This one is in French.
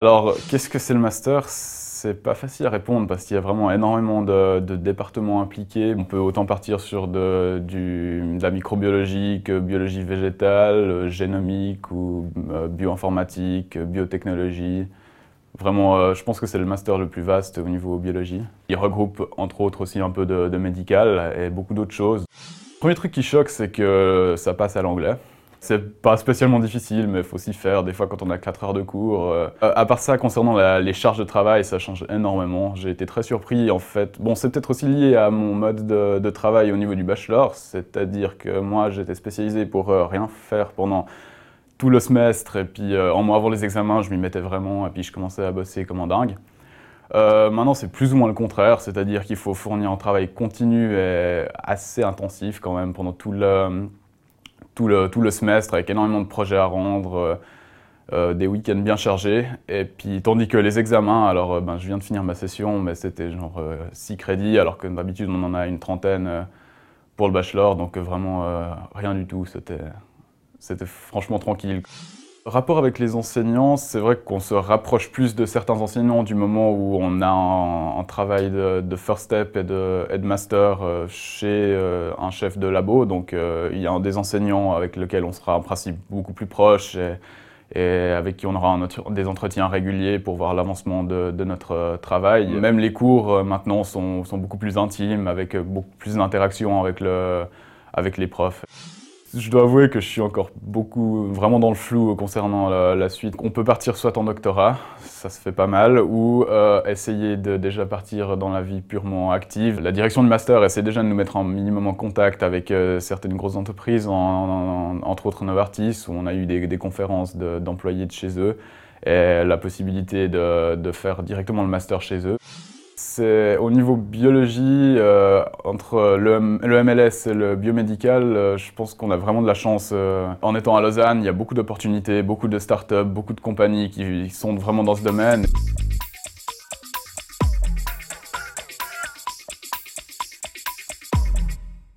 Alors, qu'est-ce que c'est le master? C'est pas facile à répondre parce qu'il y a vraiment énormément de, départements impliqués. On peut autant partir sur de, la microbiologie que biologie végétale, génomique ou euh, bioinformatique, biotechnologie. Vraiment, euh, je pense que c'est le master le plus vaste au niveau biologie. Il regroupe entre autres aussi un peu de, de médical et beaucoup d'autres choses. Le premier truc qui choque, c'est que ça passe à l'anglais. C'est pas spécialement difficile, mais il faut s'y faire des fois quand on a 4 heures de cours. Euh, à part ça, concernant les charges de travail, ça change énormément. J'ai été très surpris en fait. Bon, c'est peut-être aussi lié à mon mode de, travail au niveau du bachelor, c'est-à-dire que moi j'étais spécialisé pour euh, rien faire pendant tout le semestre, et puis euh, en mois avant les examens, je m'y mettais vraiment, et puis je commençais à bosser comme un dingue. maintenant, c'est plus ou moins le contraire, c'est-à-dire qu'il faut fournir un travail continu et assez intensif quand même pendant tout le tout le, tout le semestre avec énormément de projets à rendre, euh, euh, des week-ends bien chargés. Et puis, tandis que les examens, alors euh, ben, je viens de finir ma session, mais c'était genre 6 crédits, alors que d'habitude on en a une trentaine pour le bachelor, donc vraiment rien du tout, c'était franchement tranquille. Rapport avec les enseignants, c'est vrai qu'on se rapproche plus de certains enseignants du moment où on a un, travail de, first step et de, master euh, chez euh, un chef de labo. Donc euh, il y a des enseignants avec lesquels on sera en principe beaucoup plus proche et, avec qui on aura des entretiens réguliers pour voir l'avancement de, notre travail. Même les cours maintenant sont, sont, beaucoup plus intimes, avec beaucoup plus d'interactions avec, avec les profs. Je dois avouer que je suis encore beaucoup, vraiment dans le flou concernant la, suite. On peut partir soit en doctorat, ça se fait pas mal, ou euh, essayer de déjà partir dans la vie purement active. La direction du master essaie déjà de nous mettre un minimum en contact avec euh, certaines grosses entreprises, entre autres Novartis, où on a eu des, conférences d'employés de, chez eux, et la possibilité de faire directement le master chez eux. C'est au niveau biologie, euh, entre le, MLS et le biomédical, euh, je pense qu'on a vraiment de la chance. Euh, en étant à Lausanne, il y a beaucoup d'opportunités, beaucoup de startups, beaucoup de compagnies qui sont vraiment dans ce domaine.